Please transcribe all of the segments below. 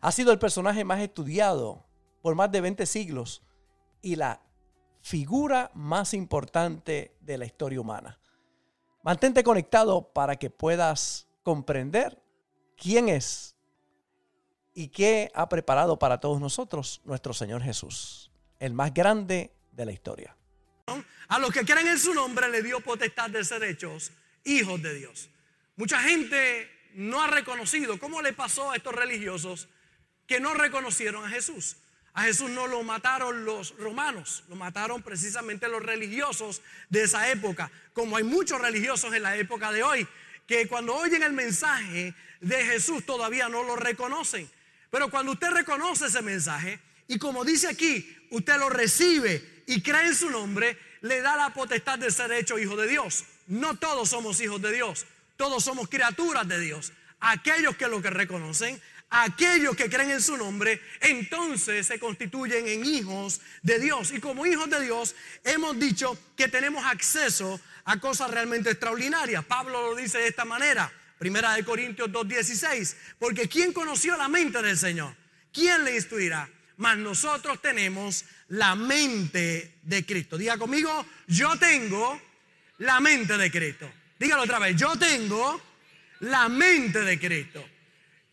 Ha sido el personaje más estudiado por más de 20 siglos y la figura más importante de la historia humana. Mantente conectado para que puedas comprender quién es y qué ha preparado para todos nosotros nuestro Señor Jesús, el más grande de la historia. A los que creen en su nombre le dio potestad de ser hechos hijos de Dios. Mucha gente no ha reconocido cómo le pasó a estos religiosos que no reconocieron a Jesús. A Jesús no lo mataron los romanos, lo mataron precisamente los religiosos de esa época, como hay muchos religiosos en la época de hoy, que cuando oyen el mensaje de Jesús todavía no lo reconocen. Pero cuando usted reconoce ese mensaje y como dice aquí, usted lo recibe y cree en su nombre, le da la potestad de ser hecho hijo de Dios. No todos somos hijos de Dios, todos somos criaturas de Dios. Aquellos que lo que reconocen aquellos que creen en su nombre, entonces se constituyen en hijos de Dios. Y como hijos de Dios hemos dicho que tenemos acceso a cosas realmente extraordinarias. Pablo lo dice de esta manera, Primera de Corintios 2.16, porque ¿quién conoció la mente del Señor? ¿Quién le instruirá? Mas nosotros tenemos la mente de Cristo. Diga conmigo, yo tengo la mente de Cristo. Dígalo otra vez, yo tengo la mente de Cristo.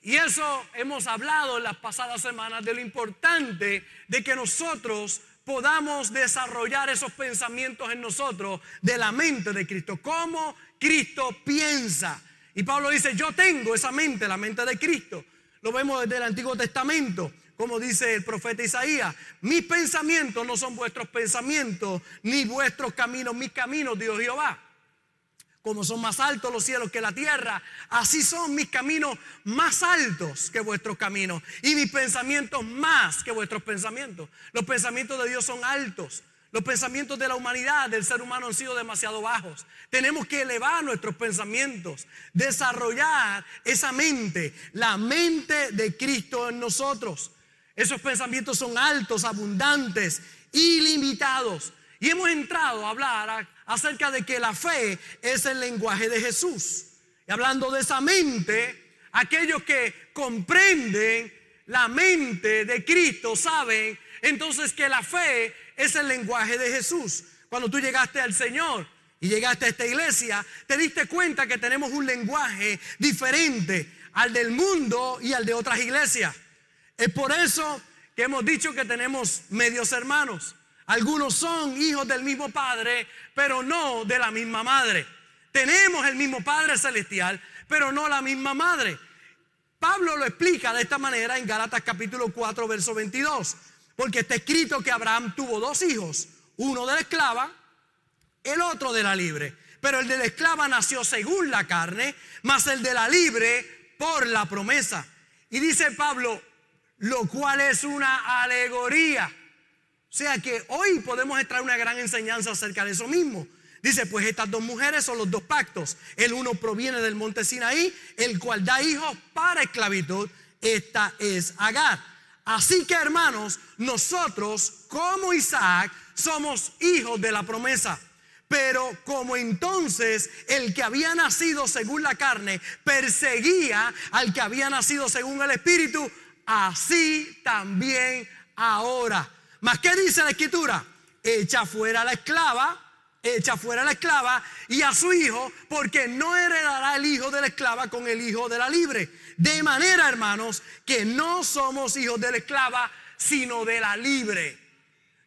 Y eso hemos hablado en las pasadas semanas de lo importante de que nosotros podamos desarrollar esos pensamientos en nosotros de la mente de Cristo, cómo Cristo piensa. Y Pablo dice, yo tengo esa mente, la mente de Cristo. Lo vemos desde el Antiguo Testamento, como dice el profeta Isaías, mis pensamientos no son vuestros pensamientos, ni vuestros caminos, mis caminos, Dios Jehová como son más altos los cielos que la tierra, así son mis caminos más altos que vuestros caminos y mis pensamientos más que vuestros pensamientos. Los pensamientos de Dios son altos. Los pensamientos de la humanidad, del ser humano, han sido demasiado bajos. Tenemos que elevar nuestros pensamientos, desarrollar esa mente, la mente de Cristo en nosotros. Esos pensamientos son altos, abundantes, ilimitados. Y hemos entrado a hablar acerca de que la fe es el lenguaje de Jesús. Y hablando de esa mente, aquellos que comprenden la mente de Cristo saben entonces que la fe es el lenguaje de Jesús. Cuando tú llegaste al Señor y llegaste a esta iglesia, te diste cuenta que tenemos un lenguaje diferente al del mundo y al de otras iglesias. Es por eso que hemos dicho que tenemos medios hermanos. Algunos son hijos del mismo Padre, pero no de la misma madre. Tenemos el mismo Padre celestial, pero no la misma madre. Pablo lo explica de esta manera en Gálatas capítulo 4, verso 22. Porque está escrito que Abraham tuvo dos hijos, uno de la esclava, el otro de la libre. Pero el de la esclava nació según la carne, más el de la libre por la promesa. Y dice Pablo, lo cual es una alegoría. O sea que hoy podemos extraer una gran enseñanza acerca de eso mismo. Dice, pues estas dos mujeres son los dos pactos. El uno proviene del monte Sinaí, el cual da hijos para esclavitud. Esta es Agar. Así que hermanos, nosotros como Isaac somos hijos de la promesa. Pero como entonces el que había nacido según la carne perseguía al que había nacido según el Espíritu, así también ahora ¿Más qué dice la escritura? Echa fuera a la esclava, echa fuera a la esclava y a su hijo, porque no heredará el hijo de la esclava con el hijo de la libre. De manera, hermanos, que no somos hijos de la esclava, sino de la libre.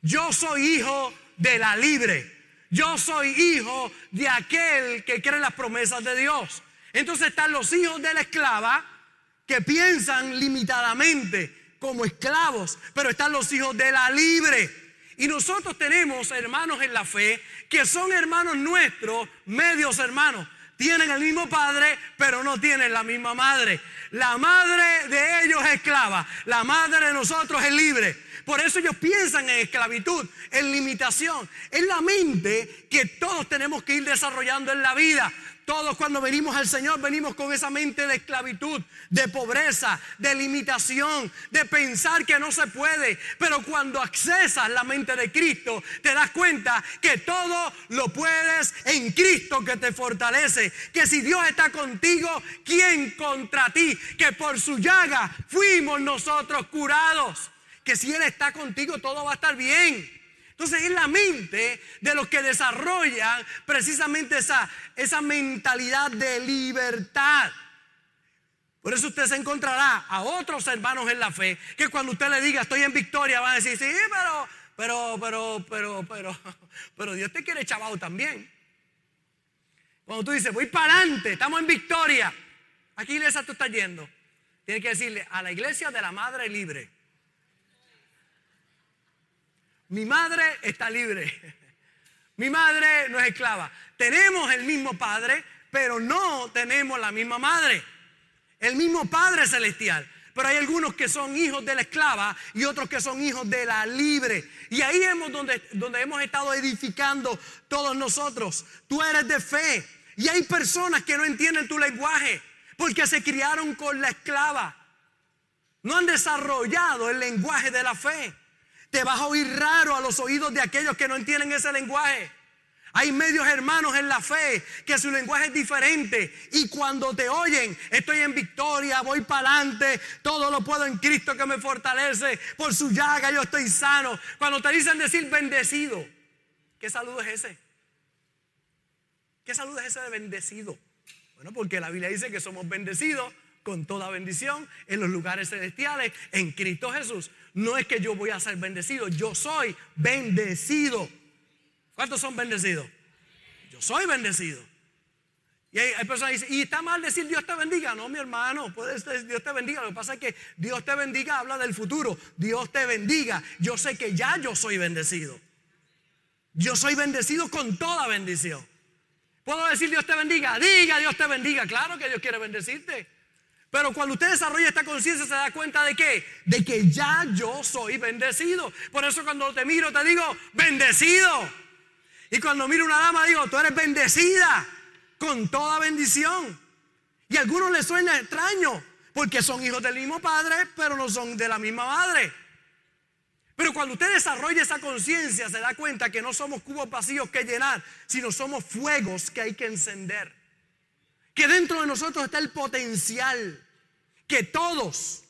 Yo soy hijo de la libre. Yo soy hijo de aquel que cree las promesas de Dios. Entonces están los hijos de la esclava que piensan limitadamente, como esclavos, pero están los hijos de la libre. Y nosotros tenemos hermanos en la fe que son hermanos nuestros, medios hermanos. tienen el mismo padre, pero no tienen la misma madre. La madre de ellos es esclava, la madre de nosotros es libre. Por eso ellos piensan en esclavitud, en limitación. Es la mente que todos tenemos que ir desarrollando en la vida. Todos cuando venimos al Señor venimos con esa mente de esclavitud, de pobreza, de limitación, de pensar que no se puede. Pero cuando accesas la mente de Cristo, te das cuenta que todo lo puedes en Cristo que te fortalece. Que si Dios está contigo, ¿quién contra ti? Que por su llaga fuimos nosotros curados. Que si Él está contigo, todo va a estar bien. Entonces es la mente de los que desarrollan precisamente esa, esa mentalidad de libertad. Por eso usted se encontrará a otros hermanos en la fe que cuando usted le diga estoy en victoria van a decir, sí, pero, pero, pero, pero, pero, pero Dios te quiere chavado también. Cuando tú dices, voy para adelante, estamos en victoria, ¿a qué iglesia tú estás yendo? Tienes que decirle a la iglesia de la madre libre. Mi madre está libre. Mi madre no es esclava. Tenemos el mismo padre, pero no tenemos la misma madre. El mismo Padre celestial. Pero hay algunos que son hijos de la esclava y otros que son hijos de la libre. Y ahí hemos donde, donde hemos estado edificando todos nosotros. Tú eres de fe. Y hay personas que no entienden tu lenguaje porque se criaron con la esclava. No han desarrollado el lenguaje de la fe. Te vas a oír raro a los oídos de aquellos que no entienden ese lenguaje. Hay medios hermanos en la fe que su lenguaje es diferente y cuando te oyen, estoy en victoria, voy para adelante, todo lo puedo en Cristo que me fortalece, por su llaga yo estoy sano. Cuando te dicen decir bendecido, ¿qué saludo es ese? ¿Qué saludo es ese de bendecido? Bueno, porque la Biblia dice que somos bendecidos con toda bendición en los lugares celestiales en Cristo Jesús. No es que yo voy a ser bendecido, yo soy bendecido. ¿Cuántos son bendecidos? Yo soy bendecido. Y hay, personas que dicen, ¿y está mal decir Dios te bendiga? No, mi hermano, puede ser Dios te bendiga. Lo que pasa es que Dios te bendiga habla del futuro. Dios te bendiga. Yo sé que ya yo soy bendecido. Yo soy bendecido con toda bendición. ¿Puedo decir Dios te bendiga? Diga Dios te bendiga. Claro que Dios quiere bendecirte. Pero cuando usted desarrolla esta conciencia se da cuenta de qué? De que ya yo soy bendecido. Por eso cuando te miro te digo, bendecido. Y cuando miro una dama digo, tú eres bendecida con toda bendición. Y a algunos les suena extraño porque son hijos del mismo padre, pero no son de la misma madre. Pero cuando usted desarrolla esa conciencia se da cuenta que no somos cubos vacíos que llenar, sino somos fuegos que hay que encender que dentro de nosotros está el potencial, que todos,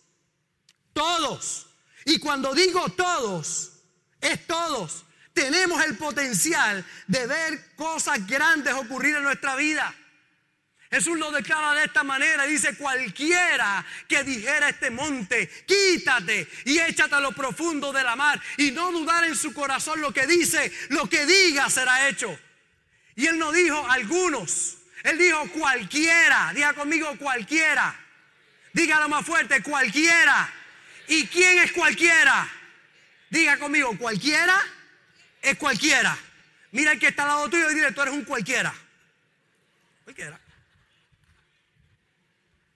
todos, y cuando digo todos, es todos, tenemos el potencial de ver cosas grandes ocurrir en nuestra vida. Jesús lo declara de esta manera, dice, cualquiera que dijera este monte, quítate y échate a lo profundo de la mar y no dudar en su corazón lo que dice, lo que diga será hecho. Y él no dijo algunos, él dijo cualquiera. Diga conmigo cualquiera. Dígalo más fuerte, cualquiera. ¿Y quién es cualquiera? Diga conmigo, cualquiera es cualquiera. Mira el que está al lado tuyo y dile, tú eres un cualquiera. Cualquiera.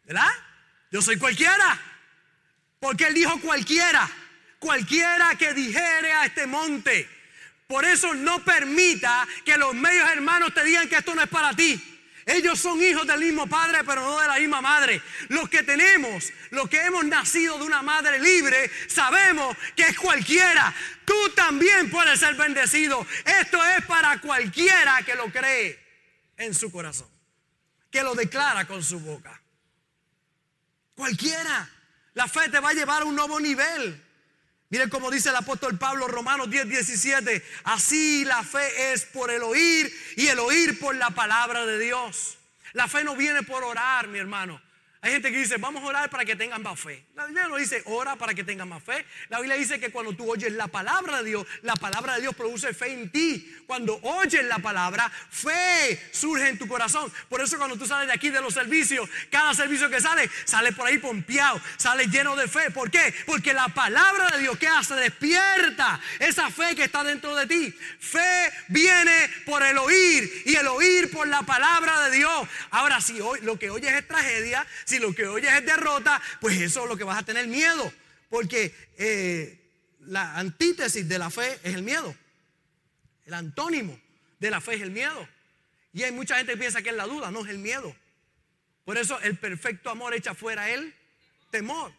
¿Verdad? Yo soy cualquiera. Porque él dijo cualquiera. Cualquiera que dijere a este monte. Por eso no permita que los medios hermanos te digan que esto no es para ti. Ellos son hijos del mismo padre, pero no de la misma madre. Los que tenemos, los que hemos nacido de una madre libre, sabemos que es cualquiera. Tú también puedes ser bendecido. Esto es para cualquiera que lo cree en su corazón, que lo declara con su boca. Cualquiera. La fe te va a llevar a un nuevo nivel. Miren cómo dice el apóstol Pablo, Romanos 10, 17. Así la fe es por el oír y el oír por la palabra de Dios. La fe no viene por orar, mi hermano. Hay gente que dice, vamos a orar para que tengan más fe. La Biblia no dice, ora para que tengan más fe. La Biblia dice que cuando tú oyes la palabra de Dios, la palabra de Dios produce fe en ti. Cuando oyes la palabra, fe surge en tu corazón. Por eso cuando tú sales de aquí de los servicios, cada servicio que sale, sale por ahí pompeado, sale lleno de fe. ¿Por qué? Porque la palabra de Dios, ¿qué hace? Despierta esa fe que está dentro de ti. Fe viene por el oír y el oír por la palabra de Dios. Ahora, si hoy, lo que oyes es tragedia, lo que oyes es derrota, pues eso es lo que vas a tener miedo. Porque eh, la antítesis de la fe es el miedo. El antónimo de la fe es el miedo. Y hay mucha gente que piensa que es la duda, no es el miedo. Por eso el perfecto amor echa fuera el temor.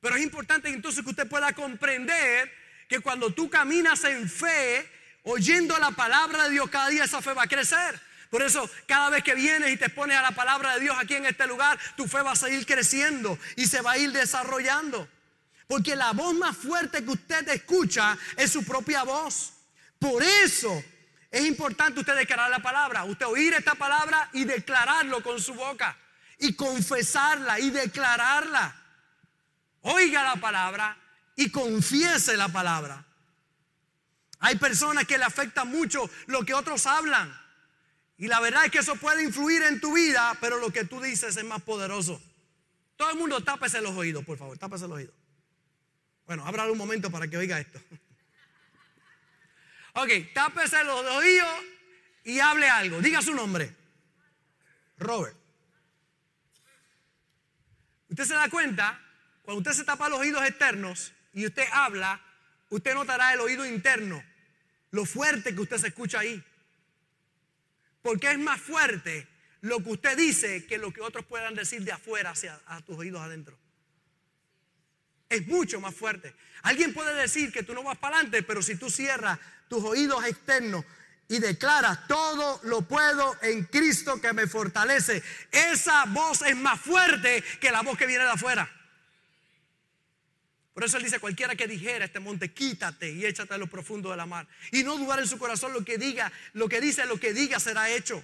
Pero es importante entonces que usted pueda comprender que cuando tú caminas en fe, oyendo la palabra de Dios, cada día esa fe va a crecer. Por eso, cada vez que vienes y te pones a la palabra de Dios aquí en este lugar, tu fe va a seguir creciendo y se va a ir desarrollando. Porque la voz más fuerte que usted escucha es su propia voz. Por eso es importante usted declarar la palabra, usted oír esta palabra y declararlo con su boca. Y confesarla y declararla. Oiga la palabra y confiese la palabra. Hay personas que le afecta mucho lo que otros hablan. Y la verdad es que eso puede influir en tu vida, pero lo que tú dices es más poderoso. Todo el mundo tápese los oídos, por favor, tápese los oídos. Bueno, habrá un momento para que oiga esto. Ok, tápese los oídos y hable algo. Diga su nombre. Robert. Usted se da cuenta, cuando usted se tapa los oídos externos y usted habla, usted notará el oído interno, lo fuerte que usted se escucha ahí. Porque es más fuerte lo que usted dice que lo que otros puedan decir de afuera hacia a tus oídos adentro. Es mucho más fuerte. Alguien puede decir que tú no vas para adelante, pero si tú cierras tus oídos externos y declaras todo lo puedo en Cristo que me fortalece, esa voz es más fuerte que la voz que viene de afuera. Por eso él dice, cualquiera que dijera este monte, quítate y échate a lo profundo de la mar. Y no dudar en su corazón lo que diga, lo que dice, lo que diga será hecho.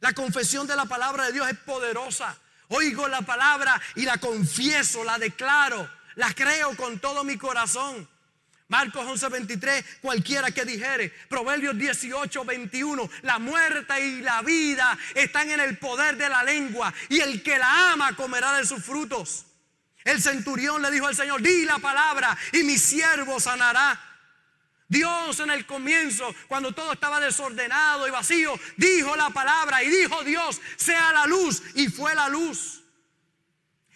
La confesión de la palabra de Dios es poderosa. Oigo la palabra y la confieso, la declaro, la creo con todo mi corazón. Marcos 11:23, cualquiera que dijere, Proverbios 18, 21, la muerte y la vida están en el poder de la lengua y el que la ama comerá de sus frutos. El centurión le dijo al Señor, di la palabra y mi siervo sanará. Dios en el comienzo, cuando todo estaba desordenado y vacío, dijo la palabra y dijo Dios, sea la luz y fue la luz.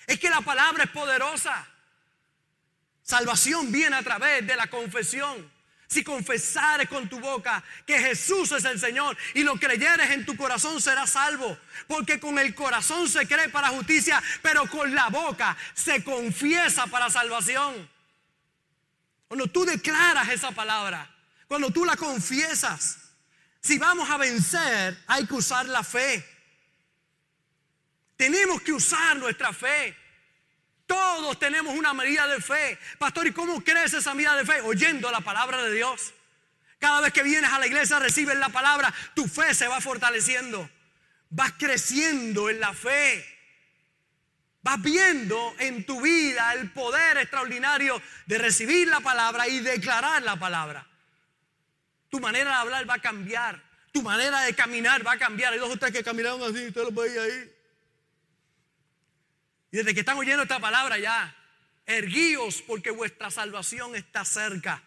Es que la palabra es poderosa. Salvación viene a través de la confesión. Si confesares con tu boca que Jesús es el Señor y lo creyeres en tu corazón serás salvo. Porque con el corazón se cree para justicia, pero con la boca se confiesa para salvación. Cuando tú declaras esa palabra, cuando tú la confiesas, si vamos a vencer hay que usar la fe. Tenemos que usar nuestra fe. Todos tenemos una medida de fe. Pastor, ¿y cómo crece esa medida de fe? Oyendo la palabra de Dios. Cada vez que vienes a la iglesia, recibes la palabra, tu fe se va fortaleciendo. Vas creciendo en la fe. Vas viendo en tu vida el poder extraordinario de recibir la palabra y declarar la palabra. Tu manera de hablar va a cambiar. Tu manera de caminar va a cambiar. Hay dos o que caminaron así, usted los veía ahí. Y desde que están oyendo esta palabra ya, erguíos porque vuestra salvación está cerca.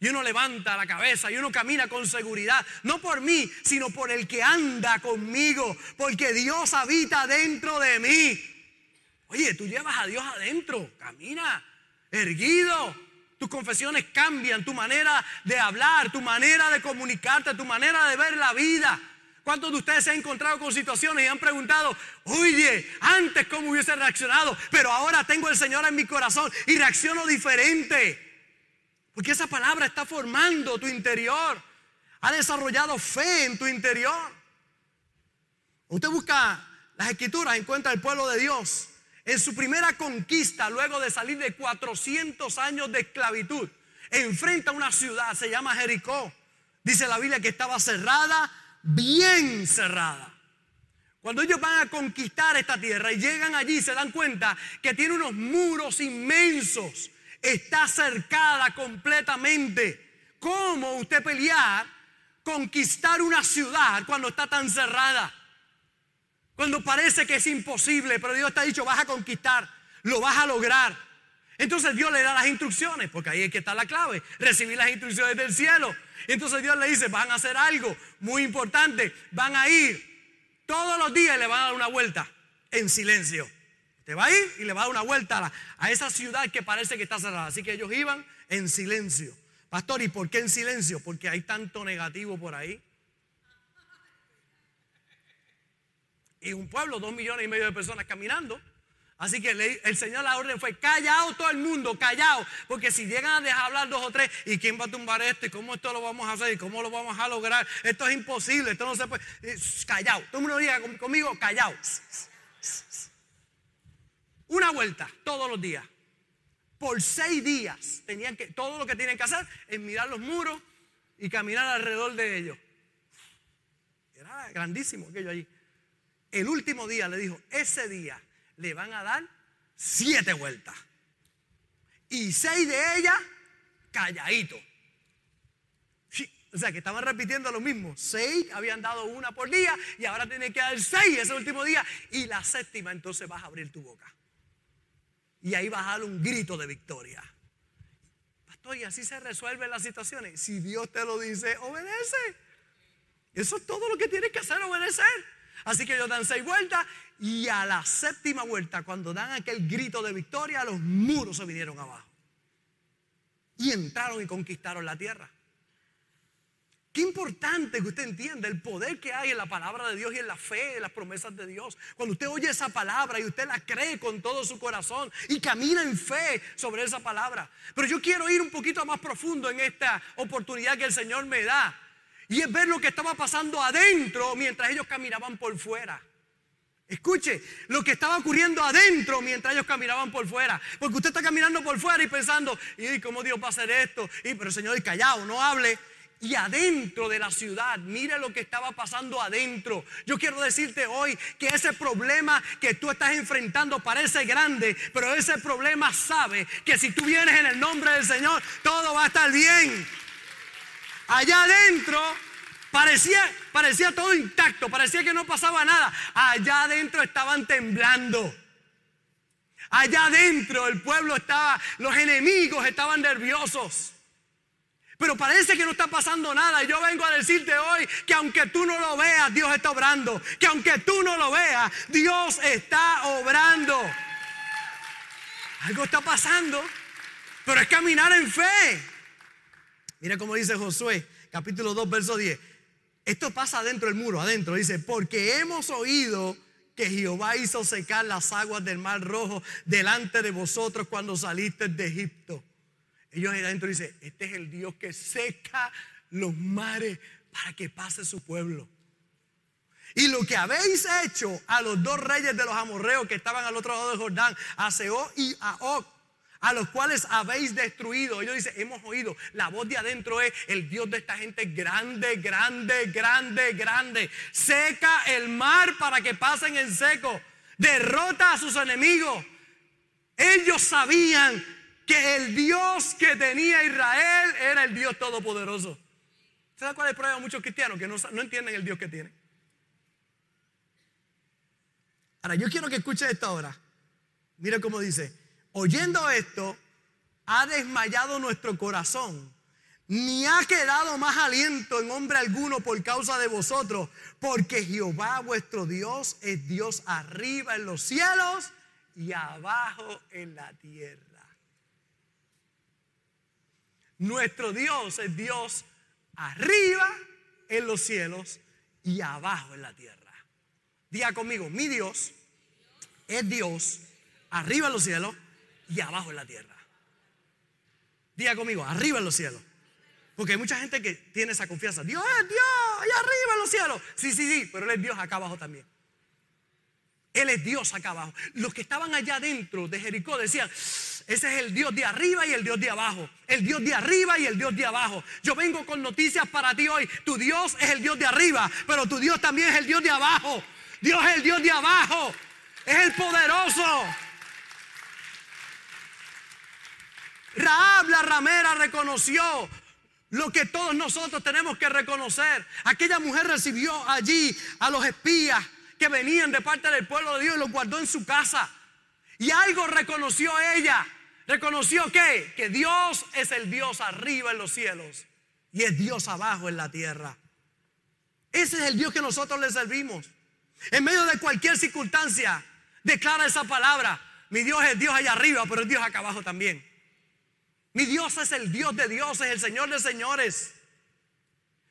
Y uno levanta la cabeza y uno camina con seguridad, no por mí, sino por el que anda conmigo, porque Dios habita dentro de mí. Oye, tú llevas a Dios adentro, camina, erguido. Tus confesiones cambian, tu manera de hablar, tu manera de comunicarte, tu manera de ver la vida. ¿Cuántos de ustedes se han encontrado con situaciones y han preguntado, oye, antes cómo hubiese reaccionado, pero ahora tengo el Señor en mi corazón y reacciono diferente? Porque esa palabra está formando tu interior, ha desarrollado fe en tu interior. Usted busca las escrituras, encuentra el pueblo de Dios en su primera conquista, luego de salir de 400 años de esclavitud, enfrenta una ciudad, se llama Jericó. Dice la Biblia que estaba cerrada bien cerrada. Cuando ellos van a conquistar esta tierra y llegan allí, se dan cuenta que tiene unos muros inmensos. Está cercada completamente. ¿Cómo usted pelear, conquistar una ciudad cuando está tan cerrada? Cuando parece que es imposible, pero Dios te ha dicho, vas a conquistar, lo vas a lograr. Entonces Dios le da las instrucciones, porque ahí es que está la clave, recibir las instrucciones del cielo. Entonces Dios le dice, van a hacer algo muy importante, van a ir todos los días le van a dar una vuelta en silencio. Te va a ir y le va a dar una vuelta a, esa ciudad que parece que está cerrada. Así que ellos iban en silencio. Pastor, ¿y por qué en silencio? Porque hay tanto negativo por ahí. Y un pueblo, dos millones y medio de personas caminando. Así que el Señor la orden fue, callado todo el mundo, callado. Porque si llegan a dejar hablar dos o tres, ¿y quién va a tumbar esto? ¿Y cómo esto lo vamos a hacer? ¿Y cómo lo vamos a lograr? Esto es imposible, esto no se puede. Callado. Todo el mundo diga conmigo, callado. Una vuelta todos los días. Por seis días tenían que, todo lo que tienen que hacer es mirar los muros y caminar alrededor de ellos. Era grandísimo aquello allí. El último día le dijo, ese día le van a dar siete vueltas. Y seis de ellas calladitos. o sea que estaban repitiendo lo mismo. Seis habían dado una por día y ahora tienen que dar seis ese último día. Y la séptima entonces vas a abrir tu boca. Y ahí vas a dar un grito de victoria. Pastor, y así se resuelven las situaciones. Si Dios te lo dice, obedece. Eso es todo lo que tienes que hacer, obedecer. Así que ellos dan seis vueltas y a la séptima vuelta, cuando dan aquel grito de victoria, los muros se vinieron abajo. Y entraron y conquistaron la tierra. Qué importante que usted entienda el poder que hay en la palabra de Dios y en la fe, en las promesas de Dios. Cuando usted oye esa palabra y usted la cree con todo su corazón y camina en fe sobre esa palabra. Pero yo quiero ir un poquito más profundo en esta oportunidad que el Señor me da. Y es ver lo que estaba pasando adentro mientras ellos caminaban por fuera. Escuche lo que estaba ocurriendo adentro mientras ellos caminaban por fuera. Porque usted está caminando por fuera y pensando, ¿y cómo Dios va a hacer esto? Y pero Señor, callado, no hable. Y adentro de la ciudad, mire lo que estaba pasando adentro. Yo quiero decirte hoy que ese problema que tú estás enfrentando parece grande, pero ese problema sabe que si tú vienes en el nombre del Señor, todo va a estar bien. Allá adentro parecía, parecía todo intacto, parecía que no pasaba nada. Allá adentro estaban temblando. Allá adentro el pueblo estaba, los enemigos estaban nerviosos. Pero parece que no está pasando nada. Y yo vengo a decirte hoy que aunque tú no lo veas, Dios está obrando. Que aunque tú no lo veas, Dios está obrando. Algo está pasando. Pero es caminar en fe. Mira cómo dice Josué, capítulo 2, verso 10. Esto pasa adentro del muro, adentro. Dice, porque hemos oído que Jehová hizo secar las aguas del mar rojo delante de vosotros cuando saliste de Egipto. Ellos ahí adentro dicen, este es el Dios que seca los mares para que pase su pueblo. Y lo que habéis hecho a los dos reyes de los amorreos que estaban al otro lado del Jordán, a Seo y a Og, a los cuales habéis destruido. Ellos dicen, hemos oído, la voz de adentro es, el Dios de esta gente grande, grande, grande, grande. Seca el mar para que pasen en seco. Derrota a sus enemigos. Ellos sabían que el Dios que tenía Israel era el Dios todopoderoso. ¿Sabe cuál es el problema de muchos cristianos que no, no entienden el Dios que tiene? Ahora, yo quiero que escuche esto ahora. Mira cómo dice, oyendo esto, ha desmayado nuestro corazón, ni ha quedado más aliento en hombre alguno por causa de vosotros, porque Jehová vuestro Dios es Dios arriba en los cielos y abajo en la tierra. Nuestro Dios es Dios arriba en los cielos y abajo en la tierra. Diga conmigo, mi Dios es Dios arriba en los cielos y abajo en la tierra. Diga conmigo, arriba en los cielos. Porque hay mucha gente que tiene esa confianza. Dios es Dios, allá arriba en los cielos. Sí, sí, sí, pero Él es Dios acá abajo también. Él es Dios acá abajo. Los que estaban allá dentro de Jericó decían, ese es el Dios de arriba y el Dios de abajo. El Dios de arriba y el Dios de abajo. Yo vengo con noticias para ti hoy. Tu Dios es el Dios de arriba, pero tu Dios también es el Dios de abajo. Dios es el Dios de abajo. Es el poderoso. Raab la ramera reconoció lo que todos nosotros tenemos que reconocer. Aquella mujer recibió allí a los espías que venían de parte del pueblo de Dios y los guardó en su casa. Y algo reconoció ella. Reconoció que, que Dios es el Dios arriba en los cielos y es Dios abajo en la tierra. Ese es el Dios que nosotros le servimos. En medio de cualquier circunstancia, declara esa palabra. Mi Dios es Dios allá arriba, pero es Dios acá abajo también. Mi Dios es el Dios de dioses, el Señor de señores.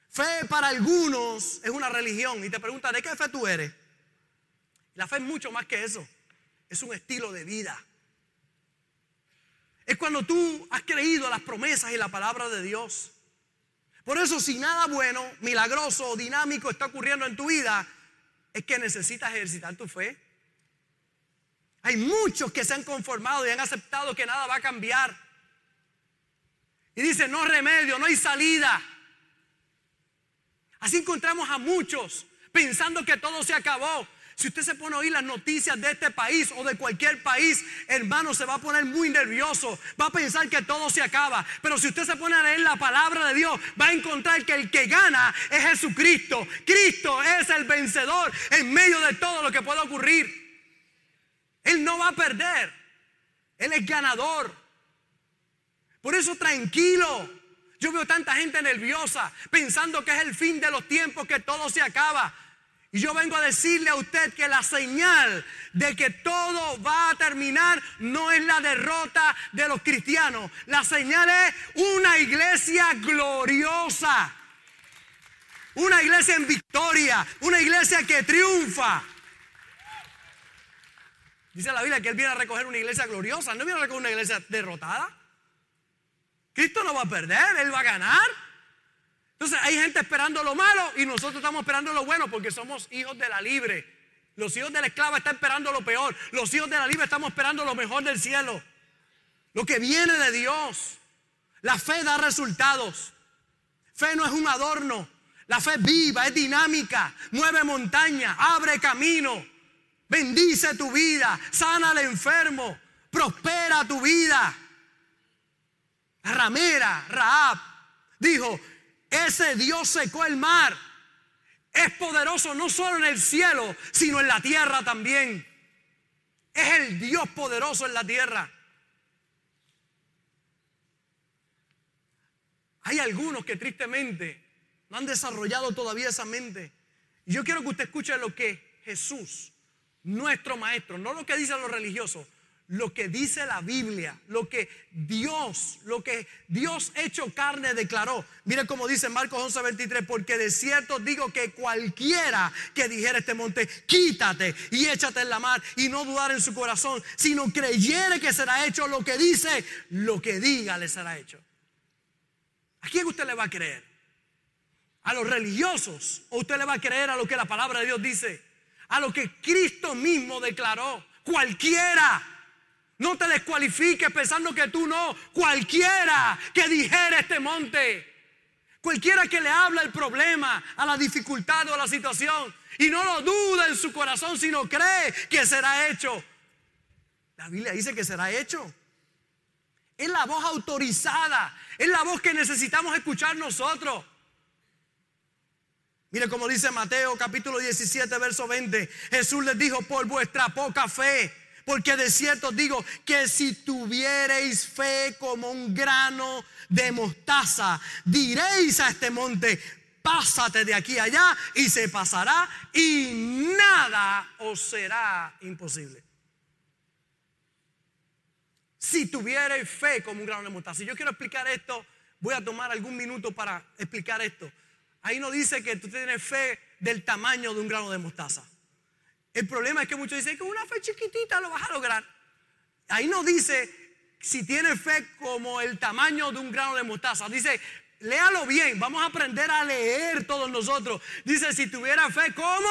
Fe para algunos es una religión. Y te preguntan, ¿de qué fe tú eres? La fe es mucho más que eso. Es un estilo de vida. Es cuando tú has creído las promesas y la palabra de Dios. Por eso si nada bueno, milagroso o dinámico está ocurriendo en tu vida, es que necesitas ejercitar tu fe. Hay muchos que se han conformado y han aceptado que nada va a cambiar. Y dicen, no remedio, no hay salida. Así encontramos a muchos pensando que todo se acabó. Si usted se pone a oír las noticias de este país o de cualquier país, hermano, se va a poner muy nervioso. Va a pensar que todo se acaba. Pero si usted se pone a leer la palabra de Dios, va a encontrar que el que gana es Jesucristo. Cristo es el vencedor en medio de todo lo que pueda ocurrir. Él no va a perder. Él es ganador. Por eso tranquilo. Yo veo tanta gente nerviosa pensando que es el fin de los tiempos, que todo se acaba. Y yo vengo a decirle a usted que la señal de que todo va a terminar no es la derrota de los cristianos. La señal es una iglesia gloriosa. Una iglesia en victoria. Una iglesia que triunfa. Dice la Biblia que Él viene a recoger una iglesia gloriosa. No viene a recoger una iglesia derrotada. Cristo no va a perder, Él va a ganar. Entonces hay gente esperando lo malo y nosotros estamos esperando lo bueno porque somos hijos de la libre. Los hijos de la esclava están esperando lo peor. Los hijos de la libre estamos esperando lo mejor del cielo. Lo que viene de Dios. La fe da resultados. Fe no es un adorno. La fe viva, es dinámica, mueve montaña, abre camino, bendice tu vida, sana al enfermo, prospera tu vida. Ramera, Raab, dijo, ese Dios secó el mar. Es poderoso no solo en el cielo, sino en la tierra también. Es el Dios poderoso en la tierra. Hay algunos que tristemente no han desarrollado todavía esa mente. Yo quiero que usted escuche lo que Jesús, nuestro maestro, no lo que dicen los religiosos, lo que dice la Biblia, lo que Dios, lo que Dios hecho carne declaró. Mire cómo dice Marcos 11:23, porque de cierto digo que cualquiera que dijera este monte, quítate y échate en la mar y no dudar en su corazón, sino creyere que será hecho lo que dice, lo que diga le será hecho. ¿A quién usted le va a creer? ¿A los religiosos? ¿O usted le va a creer a lo que la palabra de Dios dice? A lo que Cristo mismo declaró. Cualquiera. No te descualifiques pensando que tú no. Cualquiera que dijera este monte. Cualquiera que le habla el problema, a la dificultad o a la situación. Y no lo duda en su corazón, sino cree que será hecho. La Biblia dice que será hecho. Es la voz autorizada. Es la voz que necesitamos escuchar nosotros. Mire como dice Mateo capítulo 17, verso 20. Jesús les dijo, por vuestra poca fe porque de cierto digo que si tuviereis fe como un grano de mostaza, diréis a este monte, pásate de aquí allá y se pasará y nada os será imposible. Si tuvierais fe como un grano de mostaza. Si yo quiero explicar esto, voy a tomar algún minuto para explicar esto. Ahí no dice que tú tienes fe del tamaño de un grano de mostaza. El problema es que muchos dicen que una fe chiquitita lo vas a lograr. Ahí no dice si tienes fe como el tamaño de un grano de mostaza. Dice, léalo bien, vamos a aprender a leer todos nosotros. Dice, si tuviera fe como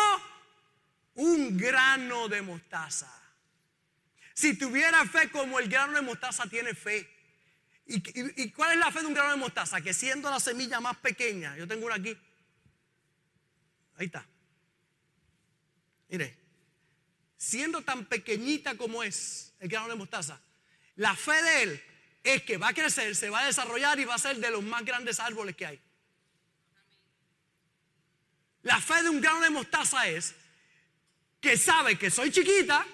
un grano de mostaza. Si tuviera fe como el grano de mostaza tiene fe. ¿Y, cuál es la fe de un grano de mostaza? Que siendo la semilla más pequeña, yo tengo una aquí. Ahí está Mire, siendo tan pequeñita como es el grano de mostaza, la fe de él es que va a crecer, se va a desarrollar y va a ser de los más grandes árboles que hay. La fe de un grano de mostaza es que sabe que soy chiquita,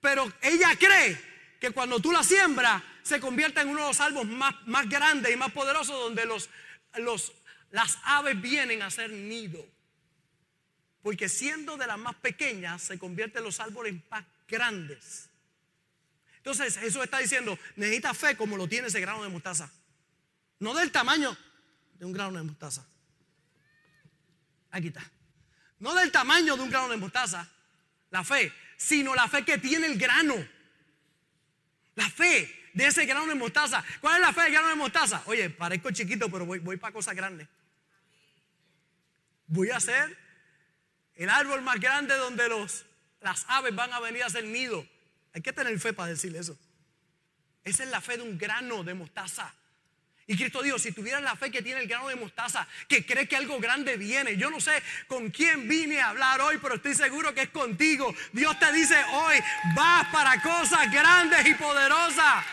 pero ella cree que cuando tú la siembras se convierte en uno de los árboles más, grandes y más poderosos donde los, los, las aves vienen a hacer nido. Porque siendo de las más pequeñas se convierte en los árboles más grandes. Entonces Jesús está diciendo, necesita fe como lo tiene ese grano de mostaza. No del tamaño de un grano de mostaza. Aquí está. No del tamaño de un grano de mostaza, la fe, sino la fe que tiene el grano. La fe de ese grano de mostaza. ¿Cuál es la fe del grano de mostaza? Oye, parezco chiquito, pero voy, voy para cosas grandes. Voy a hacer el árbol más grande donde los, las aves van a venir a hacer nido. Hay que tener fe para decirle eso. Esa es la fe de un grano de mostaza. Y Cristo dijo, si tuvieras la fe que tiene el grano de mostaza, que cree que algo grande viene, yo no sé con quién vine a hablar hoy, pero estoy seguro que es contigo. Dios te dice hoy, vas para cosas grandes y poderosas.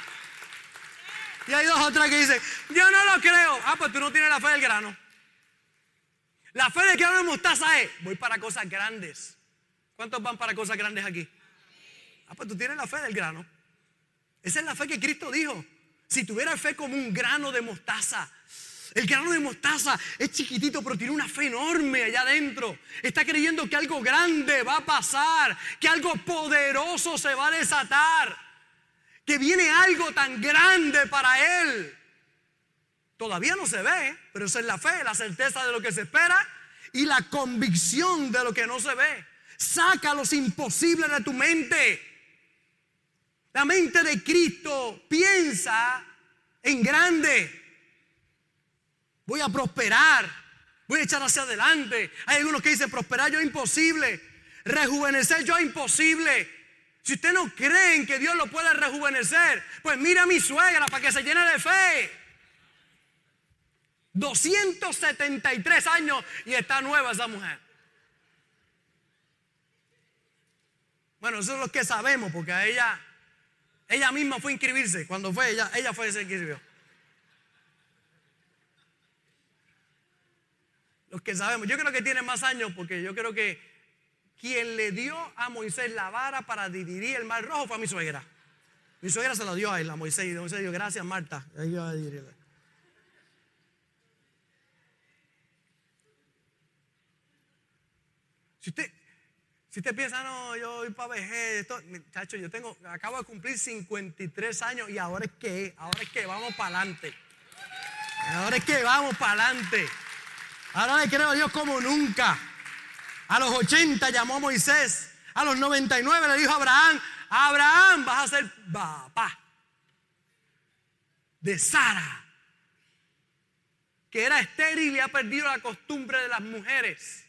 Y hay dos otras que dicen, yo no lo creo. Ah, pues tú no tienes la fe del grano. La fe del grano de mostaza es, voy para cosas grandes. ¿Cuántos van para cosas grandes aquí? Ah, pues tú tienes la fe del grano. Esa es la fe que Cristo dijo. Si tuviera fe como un grano de mostaza, el grano de mostaza es chiquitito, pero tiene una fe enorme allá adentro. Está creyendo que algo grande va a pasar, que algo poderoso se va a desatar, que viene algo tan grande para él. Todavía no se ve, pero esa es la fe, la certeza de lo que se espera y la convicción de lo que no se ve. Saca los imposibles de tu mente. La mente de Cristo piensa en grande. Voy a prosperar. Voy a echar hacia adelante. Hay algunos que dicen prosperar yo es imposible. Rejuvenecer yo es imposible. Si usted no cree que Dios lo puede rejuvenecer, pues mira a mi suegra para que se llene de fe. 273 años y está nueva esa mujer. Bueno, eso es lo que sabemos, porque a ella ella misma fue a inscribirse. Cuando fue ella, ella fue y se inscribió. Los que sabemos, yo creo que tiene más años porque yo creo que quien le dio a Moisés la vara para dividir el mar rojo fue a mi suegra. Mi suegra se la dio a él, a Moisés, y Moisés dijo, gracias Marta. Ahí a Si usted, si usted piensa, no, yo voy para vejez, esto, muchacho, yo tengo, acabo de cumplir 53 años y ahora es que, ahora es que vamos para adelante. Ahora es que vamos para adelante. Ahora le creo a Dios como nunca. A los 80 llamó a Moisés. A los 99 le dijo a Abraham, Abraham, vas a ser papá de Sara, que era estéril y ha perdido la costumbre de las mujeres.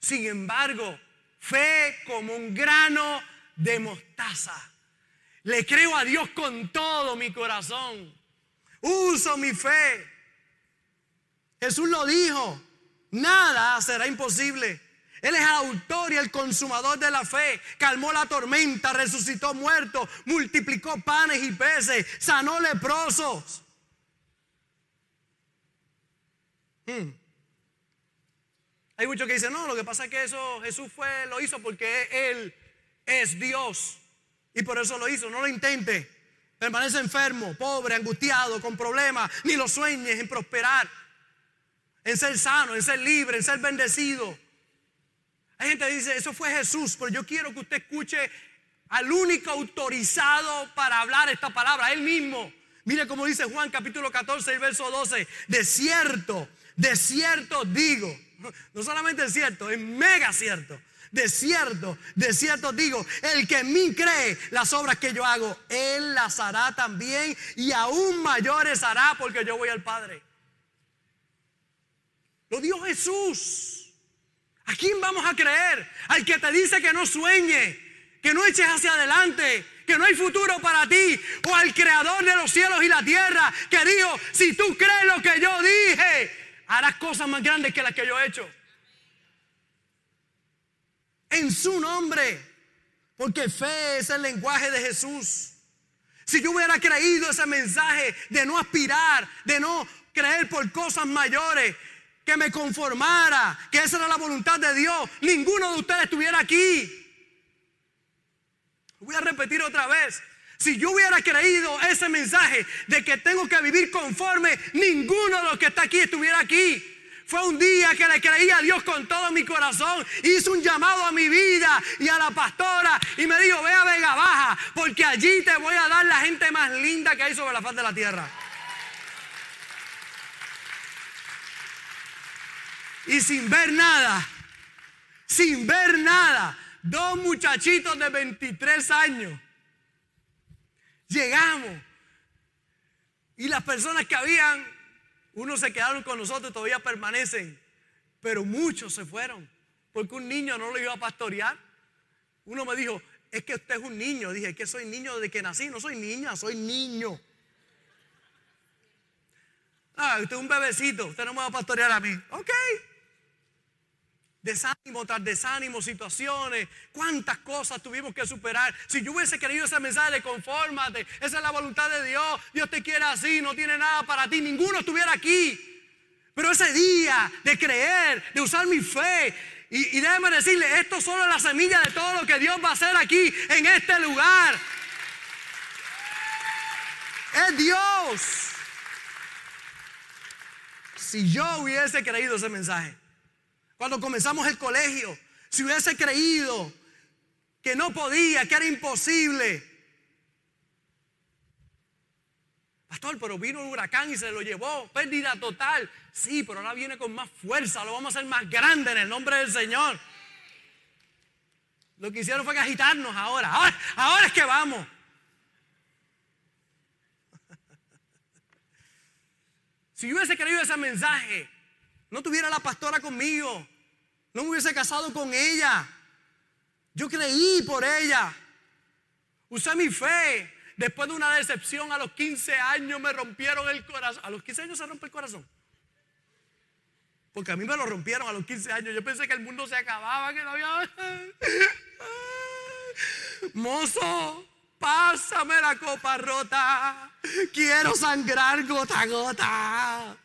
Sin embargo, fe como un grano de mostaza. Le creo a Dios con todo mi corazón. Uso mi fe. Jesús lo dijo. Nada será imposible. Él es el autor y el consumador de la fe. Calmó la tormenta, resucitó muertos, multiplicó panes y peces, sanó leprosos. Hmm. Hay muchos que dicen, no, lo que pasa es que eso Jesús fue, lo hizo porque Él es Dios. Y por eso lo hizo. No lo intente. Permanece enfermo, pobre, angustiado, con problemas. Ni lo sueñes en prosperar. En ser sano, en ser libre, en ser bendecido. Hay gente que dice, eso fue Jesús, pero yo quiero que usted escuche al único autorizado para hablar esta palabra, Él mismo. Mire cómo dice Juan capítulo 14, el verso 12. De cierto, de cierto digo no solamente es cierto, es mega cierto. De cierto, de cierto digo, el que en mí cree las obras que yo hago, él las hará también y aún mayores hará porque yo voy al Padre. Lo dijo Jesús. ¿A quién vamos a creer? Al que te dice que no sueñe, que no eches hacia adelante, que no hay futuro para ti, o al creador de los cielos y la tierra, que dijo, si tú crees lo que yo dije, harás cosas más grandes que las que yo he hecho. en su nombre. Porque fe es el lenguaje de Jesús. Si yo hubiera creído ese mensaje de no aspirar, de no creer por cosas mayores, que me conformara, que esa era la voluntad de Dios, ninguno de ustedes estuviera aquí. Voy a repetir otra vez. Si yo hubiera creído ese mensaje de que tengo que vivir conforme, ninguno de los que está aquí estuviera aquí. Fue un día que le creí a Dios con todo mi corazón. Hice un llamado a mi vida y a la pastora y me dijo, ve a Vega Baja, porque allí te voy a dar la gente más linda que hay sobre la faz de la tierra. Y sin ver nada, sin ver nada, dos muchachitos de 23 años. Llegamos. Y las personas que habían, unos se quedaron con nosotros, todavía permanecen. Pero muchos se fueron. Porque un niño no lo iba a pastorear. Uno me dijo, es que usted es un niño. Dije, que soy niño desde que nací. No soy niña, soy niño. Ah, usted es un bebecito. Usted no me va a pastorear a mí. Ok. Desánimo tras desánimo, situaciones, cuántas cosas tuvimos que superar. Si yo hubiese querido ese mensaje de confórmate, esa es la voluntad de Dios, Dios te quiere así, no tiene nada para ti, ninguno estuviera aquí. Pero ese día de creer, de usar mi fe, y, y déjeme decirle, esto solo es la semilla de todo lo que Dios va a hacer aquí, en este lugar. Es Dios. Si yo hubiese creído ese mensaje, cuando comenzamos el colegio, si hubiese creído que no podía, que era imposible. Pastor, pero vino un huracán y se lo llevó, pérdida total. Sí, pero ahora viene con más fuerza, lo vamos a hacer más grande en el nombre del Señor. Lo que hicieron fue agitarnos ahora. Ahora, ahora es que vamos. Si hubiese creído ese mensaje, no tuviera la pastora conmigo, no me hubiese casado con ella. Yo creí por ella. Usé mi fe. Después de una decepción a los 15 años me rompieron el corazón. A los 15 años se rompe el corazón. Porque a mí me lo rompieron a los 15 años. Yo pensé que el mundo se acababa, que no había... Mozo, pásame la copa rota. Quiero sangrar gota a gota.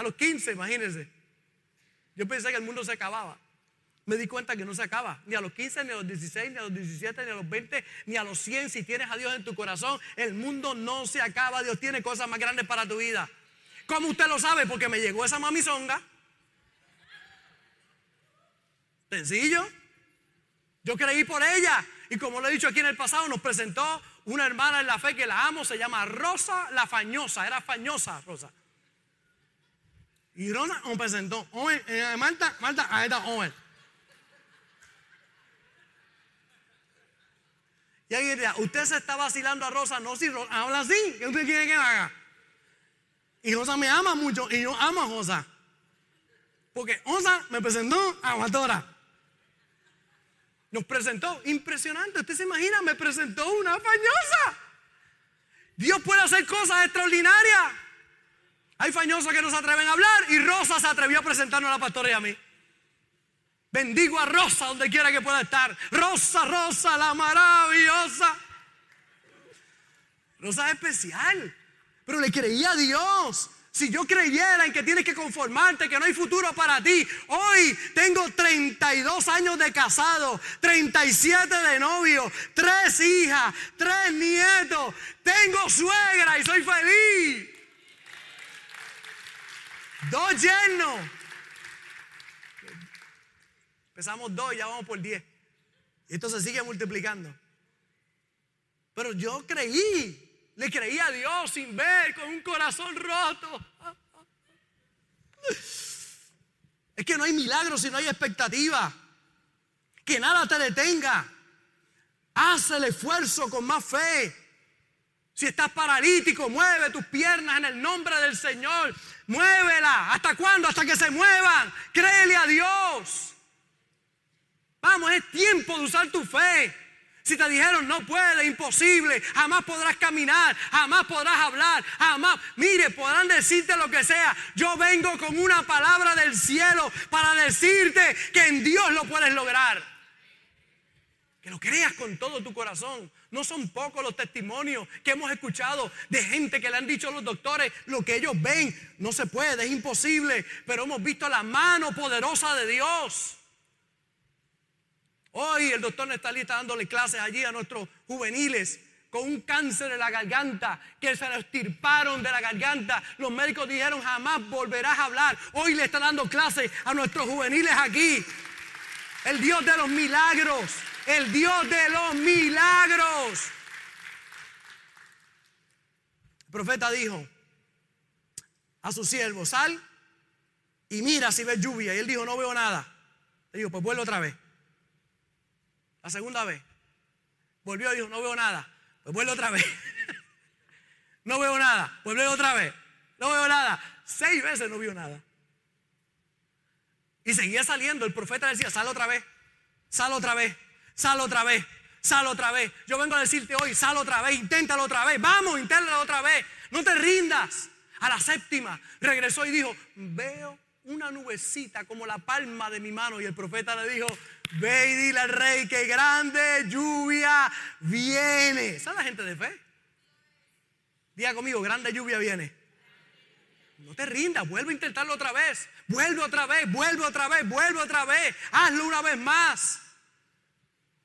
A los 15, imagínense. Yo pensé que el mundo se acababa. Me di cuenta que no se acaba. Ni a los 15, ni a los 16, ni a los 17, ni a los 20, ni a los 100. Si tienes a Dios en tu corazón, el mundo no se acaba. Dios tiene cosas más grandes para tu vida. ¿Cómo usted lo sabe? Porque me llegó esa mamizonga. Sencillo. Yo creí por ella. Y como lo he dicho aquí en el pasado, nos presentó una hermana en la fe que la amo. Se llama Rosa la Fañosa. Era fañosa, Rosa. Y Rona me presentó. Owen, eh, Marta, Marta, ahí está Owen. Y alguien diría, usted se está vacilando a Rosa, no, si Rosa habla así, ¿qué usted quiere que haga? Y Rosa me ama mucho y yo amo a Rosa. Porque Rosa me presentó a Guatora. Nos presentó, impresionante, usted se imagina, me presentó una fañosa. Dios puede hacer cosas extraordinarias. Hay fañosos que no se atreven a hablar y Rosa se atrevió a presentarnos a la pastora y a mí. Bendigo a Rosa donde quiera que pueda estar. Rosa, Rosa, la maravillosa. Rosa es especial, pero le creía a Dios. Si yo creyera en que tienes que conformarte, que no hay futuro para ti, hoy tengo 32 años de casado, 37 de novio, tres hijas, tres nietos, tengo suegra y soy feliz. Dos yernos. Empezamos dos, ya vamos por diez. Y esto se sigue multiplicando. Pero yo creí, le creí a Dios sin ver, con un corazón roto. Es que no hay milagro si no hay expectativa. Que nada te detenga. Haz el esfuerzo con más fe. Si estás paralítico, mueve tus piernas en el nombre del Señor. Muévela. ¿Hasta cuándo? Hasta que se muevan. Créele a Dios. Vamos, es tiempo de usar tu fe. Si te dijeron no puede, imposible, jamás podrás caminar, jamás podrás hablar, jamás, mire, podrán decirte lo que sea. Yo vengo con una palabra del cielo para decirte que en Dios lo puedes lograr. Que lo creas con todo tu corazón. No son pocos los testimonios que hemos escuchado de gente que le han dicho a los doctores lo que ellos ven. No se puede, es imposible. Pero hemos visto la mano poderosa de Dios. Hoy el doctor Nestalí está dándole clases allí a nuestros juveniles con un cáncer en la garganta, que se lo estirparon de la garganta. Los médicos dijeron jamás volverás a hablar. Hoy le está dando clases a nuestros juveniles aquí. El Dios de los milagros el Dios de los milagros. El profeta dijo a su siervo, sal y mira si ves lluvia. Y él dijo, no veo nada. Le dijo, pues vuelve otra vez. La segunda vez. Volvió y dijo, no veo nada. Pues vuelve otra vez. no veo nada. Vuelve otra vez. No veo nada. Seis veces no vio nada. Y seguía saliendo. El profeta decía, sal otra vez. Sal otra vez. Sal otra vez, sal otra vez. Yo vengo a decirte hoy, sal otra vez, inténtalo otra vez. Vamos, inténtalo otra vez. No te rindas. A la séptima regresó y dijo, veo una nubecita como la palma de mi mano. Y el profeta le dijo, ve y dile al rey que grande lluvia viene. ¿Sabe la gente de fe? Diga conmigo, grande lluvia viene. No te rindas, vuelve a intentarlo otra vez. Vuelve otra vez, vuelve otra vez, vuelve otra vez. Hazlo una vez más.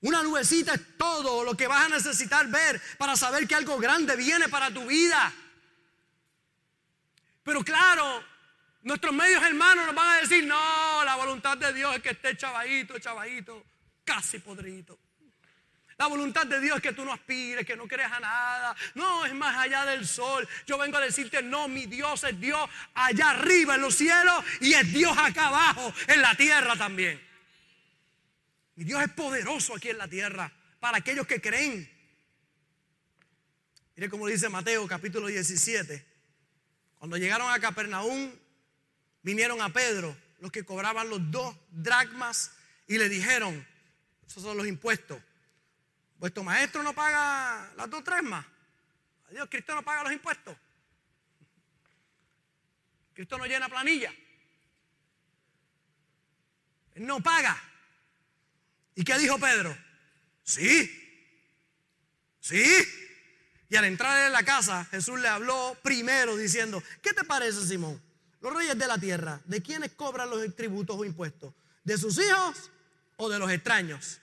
Una nubecita es todo lo que vas a necesitar ver para saber que algo grande viene para tu vida. Pero claro, nuestros medios hermanos nos van a decir, no, la voluntad de Dios es que esté chavadito, chavadito, casi podrito. La voluntad de Dios es que tú no aspires, que no creas a nada. No, es más allá del sol. Yo vengo a decirte, no, mi Dios es Dios allá arriba en los cielos y es Dios acá abajo en la tierra también. Mi Dios es poderoso aquí en la tierra para aquellos que creen. Mire cómo dice Mateo capítulo 17. Cuando llegaron a Capernaum, vinieron a Pedro, los que cobraban los dos dracmas, y le dijeron, esos son los impuestos. Vuestro maestro no paga las dos dracmas. Dios, Cristo no paga los impuestos. Cristo no llena planilla. Él no paga. ¿Y qué dijo Pedro? Sí, sí. Y al entrar en la casa, Jesús le habló primero diciendo, ¿qué te parece, Simón? Los reyes de la tierra, ¿de quiénes cobran los tributos o impuestos? ¿De sus hijos o de los extraños?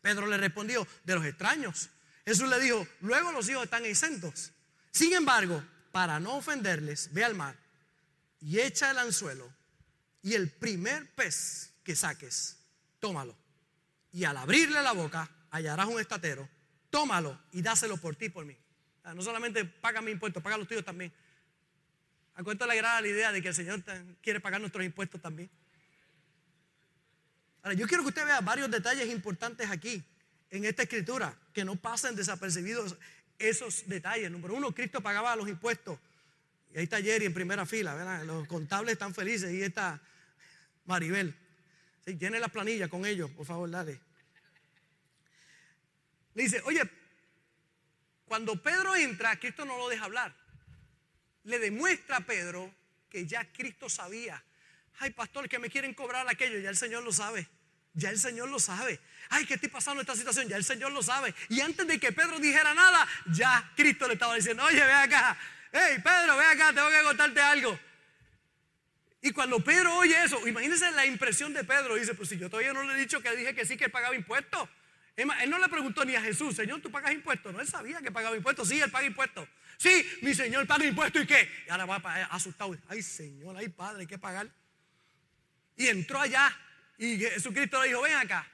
Pedro le respondió, de los extraños. Jesús le dijo, luego los hijos están exentos. Sin embargo, para no ofenderles, ve al mar y echa el anzuelo y el primer pez que saques, tómalo y al abrirle la boca hallarás un estatero, tómalo y dáselo por ti, por mí. no solamente paga mi impuestos, paga los tuyos también. ¿A cuánto le agrada la idea de que el Señor quiere pagar nuestros impuestos también? Ahora, yo quiero que usted vea varios detalles importantes aquí, en esta escritura, que no pasen desapercibidos esos detalles. Número uno, Cristo pagaba los impuestos. Y ahí está Jerry en primera fila, ¿verdad? Los contables están felices y está Maribel. Sí, llene la planilla con ellos, por favor, dale. Le dice, oye, cuando Pedro entra, Cristo no lo deja hablar. Le demuestra a Pedro que ya Cristo sabía. Ay, pastor, que me quieren cobrar aquello, ya el Señor lo sabe. Ya el Señor lo sabe. Ay, ¿qué estoy pasando esta situación? Ya el Señor lo sabe. Y antes de que Pedro dijera nada, ya Cristo le estaba diciendo, oye, ve acá. Hey, Pedro, ve acá, tengo que contarte algo. Y cuando Pedro oye eso, imagínense la impresión de Pedro. Dice, pues si yo todavía no le he dicho que dije que sí, que él pagaba impuestos. Él no le preguntó ni a Jesús, Señor, ¿tú pagas impuestos? No, él sabía que pagaba impuestos. Sí, él paga impuestos. Sí, mi Señor paga impuestos y qué. Y ahora va asustado. Ay, Señor, ay, Padre, hay que pagar. Y entró allá y Jesucristo le dijo, ven acá,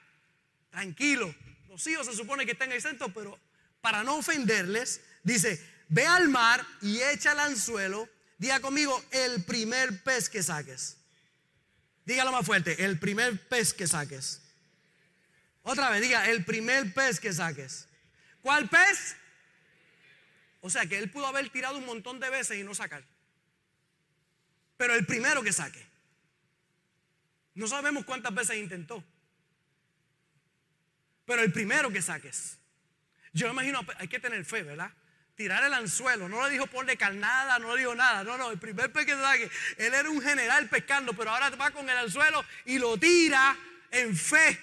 tranquilo. Los hijos se supone que están exentos, pero para no ofenderles, dice, ve al mar y echa el anzuelo Diga conmigo, el primer pez que saques. Dígalo más fuerte, el primer pez que saques. Otra vez, diga, el primer pez que saques. ¿Cuál pez? O sea que él pudo haber tirado un montón de veces y no sacar. Pero el primero que saque. No sabemos cuántas veces intentó. pero el primero que saques. Yo imagino, hay que tener fe, ¿verdad? Tirar el anzuelo. No le dijo ponle carnada, no le dijo nada. No, no, el primer saque. Él era un general pescando, pero ahora va con el anzuelo y lo tira en fe.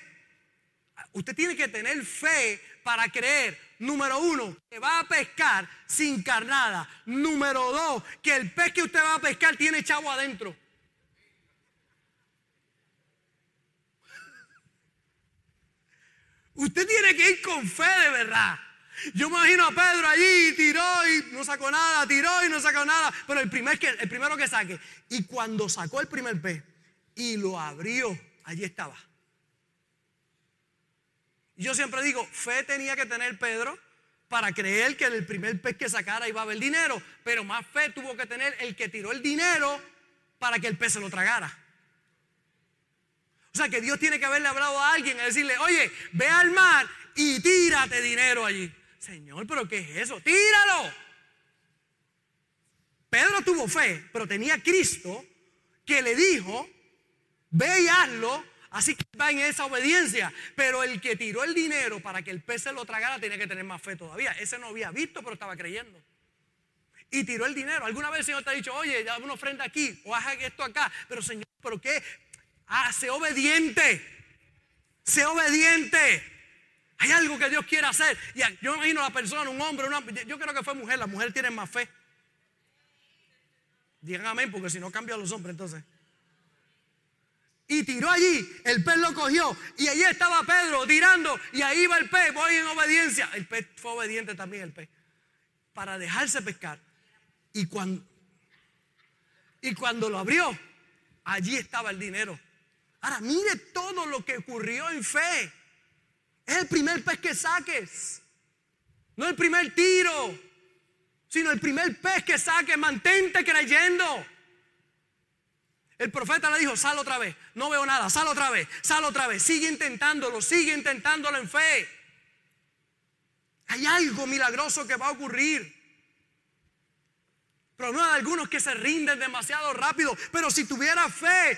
Usted tiene que tener fe para creer. Número uno, que va a pescar sin carnada. Número dos, que el pez que usted va a pescar tiene chavo adentro. Usted tiene que ir con fe de verdad. Yo imagino a Pedro allí, tiró y no sacó nada, tiró y no sacó nada. Pero el, que, el primero que saque. Y cuando sacó el primer pez y lo abrió, allí estaba. Yo siempre digo, fe tenía que tener Pedro para creer que el primer pez que sacara iba a haber dinero. Pero más fe tuvo que tener el que tiró el dinero para que el pez se lo tragara. O sea que Dios tiene que haberle hablado a alguien y decirle, oye, ve al mar y tírate dinero allí. Señor, pero ¿qué es eso? Tíralo. Pedro tuvo fe, pero tenía Cristo que le dijo, ve y hazlo. Así que va en esa obediencia. Pero el que tiró el dinero para que el pez se lo tragara tenía que tener más fe todavía. Ese no había visto, pero estaba creyendo. Y tiró el dinero. ¿Alguna vez el Señor te ha dicho, oye, dame una ofrenda aquí o haz esto acá? Pero Señor, ¿pero qué? Ah, sé obediente. Sé obediente. Hay algo que Dios quiere hacer. Y yo imagino a la persona, un hombre, una, yo creo que fue mujer. Las mujeres tienen más fe. Digan amén, porque si no cambian los hombres entonces. Y tiró allí, el pez lo cogió. Y allí estaba Pedro tirando. Y ahí va el pez, voy en obediencia. El pez fue obediente también, el pez. Para dejarse pescar. Y cuando, y cuando lo abrió, allí estaba el dinero. Ahora, mire todo lo que ocurrió en fe. Es el primer pez que saques. No el primer tiro, sino el primer pez que saques. Mantente creyendo. El profeta le dijo, sal otra vez. No veo nada, sal otra vez, sal otra vez. Sigue intentándolo, sigue intentándolo en fe. Hay algo milagroso que va a ocurrir. Pero no hay algunos que se rinden demasiado rápido. Pero si tuviera fe,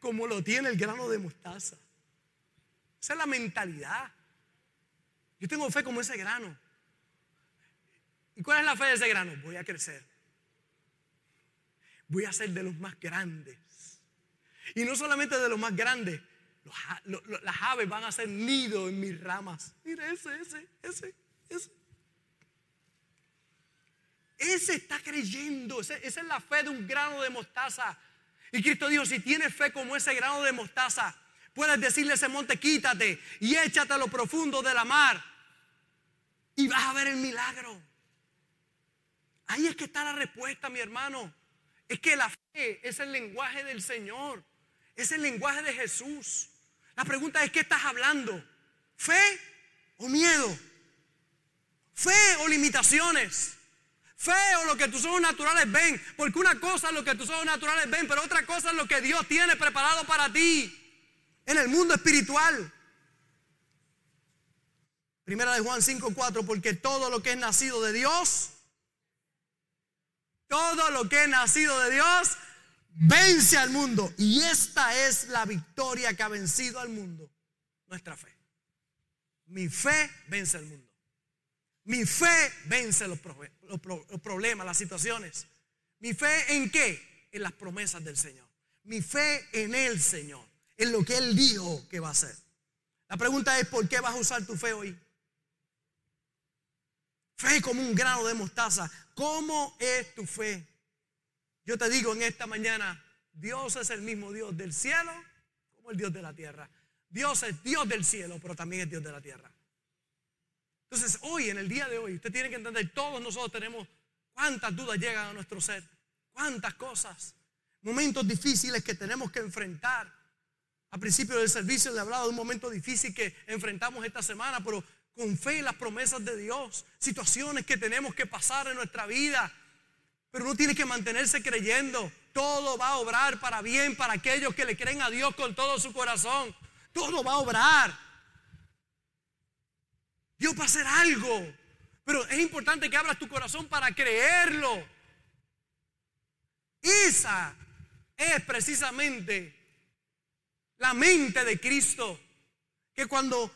como lo tiene el grano de mostaza. Esa es la mentalidad. Yo tengo fe como ese grano. ¿Y cuál es la fe de ese grano? Voy a crecer. Voy a ser de los más grandes. Y no solamente de los más grandes. las aves van a hacer nido en mis ramas. Mira ese, ese, ese, ese. Ese está creyendo. esa es la fe de un grano de mostaza. Y Cristo dijo, si tienes fe como ese grano de mostaza, puedes decirle a ese monte, quítate y échate a lo profundo de la mar. Y vas a ver el milagro. Ahí es que está la respuesta, mi hermano. Es que la fe es el lenguaje del Señor. Es el lenguaje de Jesús. La pregunta es, ¿qué estás hablando? ¿Fe o miedo? ¿Fe o limitaciones? Fe o lo que tus ojos naturales ven. Porque una cosa es lo que tus ojos naturales ven, pero otra cosa es lo que Dios tiene preparado para ti en el mundo espiritual. Primera de Juan 5:4, porque todo lo que es nacido de Dios, todo lo que es nacido de Dios, vence al mundo. Y esta es la victoria que ha vencido al mundo, nuestra fe. Mi fe vence al mundo. Mi fe vence los, problemas, las situaciones. Mi fe en qué? En las promesas del Señor. Mi fe en el Señor, en lo que Él dijo que va a hacer. La pregunta es, ¿por qué vas a usar tu fe hoy? Fe como un grano de mostaza. ¿Cómo es tu fe? Yo te digo en esta mañana, Dios es el mismo Dios del cielo como el Dios de la tierra. Dios es Dios del cielo, pero también es Dios de la tierra. Entonces, hoy, en el día de hoy, usted tiene que entender, todos nosotros tenemos cuántas dudas llegan a nuestro ser, cuántas cosas, momentos difíciles que tenemos que enfrentar. Al principio del servicio le hablaba de un momento difícil que enfrentamos esta semana, pero con fe en las promesas de Dios, situaciones que tenemos que pasar en nuestra vida. Pero uno tiene que mantenerse creyendo. Todo va a obrar para bien para aquellos que le creen a Dios con todo su corazón. Todo va a obrar. Dios va a hacer algo. Pero es importante que abras tu corazón para creerlo. Esa es precisamente la mente de Cristo. Que cuando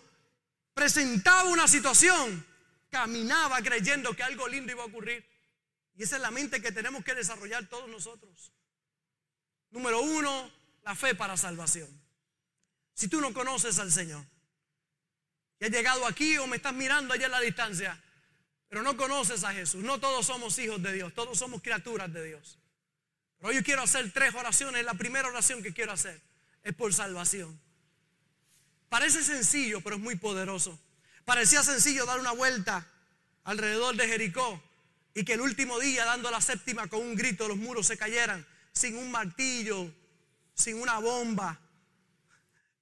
presentaba una situación, caminaba creyendo que algo lindo iba a ocurrir. Y esa es la mente que tenemos que desarrollar todos nosotros. Número uno, la fe para salvación. Si tú no conoces al Señor y has llegado aquí o me estás mirando allá en la distancia, pero no conoces a Jesús, no todos somos hijos de Dios, todos somos criaturas de Dios. Pero hoy quiero hacer tres oraciones. La primera oración que quiero hacer es por salvación. Parece sencillo, pero es muy poderoso. Parecía sencillo dar una vuelta alrededor de Jericó y que el último día, dando la séptima con un grito, los muros se cayeran sin un martillo, sin una bomba,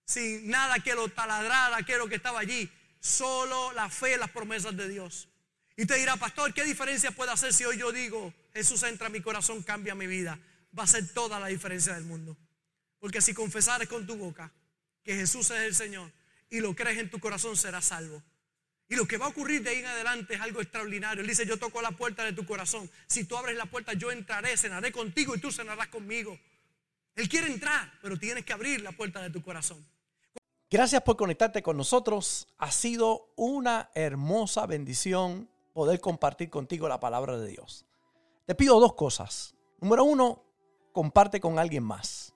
sin nada que lo taladrara, que lo que estaba allí. Solo la fe, las promesas de Dios. Y te dirá, pastor, ¿qué diferencia puede hacer si hoy yo digo, Jesús entra en mi corazón, cambia mi vida? Va a ser toda la diferencia del mundo. Porque si confesares con tu boca que Jesús es el Señor y lo crees en tu corazón, serás salvo. Y lo que va a ocurrir de ahí en adelante es algo extraordinario. Él dice, yo toco la puerta de tu corazón. Si tú abres la puerta, yo entraré, cenaré contigo y tú cenarás conmigo. Él quiere entrar, pero tienes que abrir la puerta de tu corazón. Gracias por conectarte con nosotros. Ha sido una hermosa bendición poder compartir contigo la palabra de Dios. Te pido dos cosas. Número uno, comparte con alguien más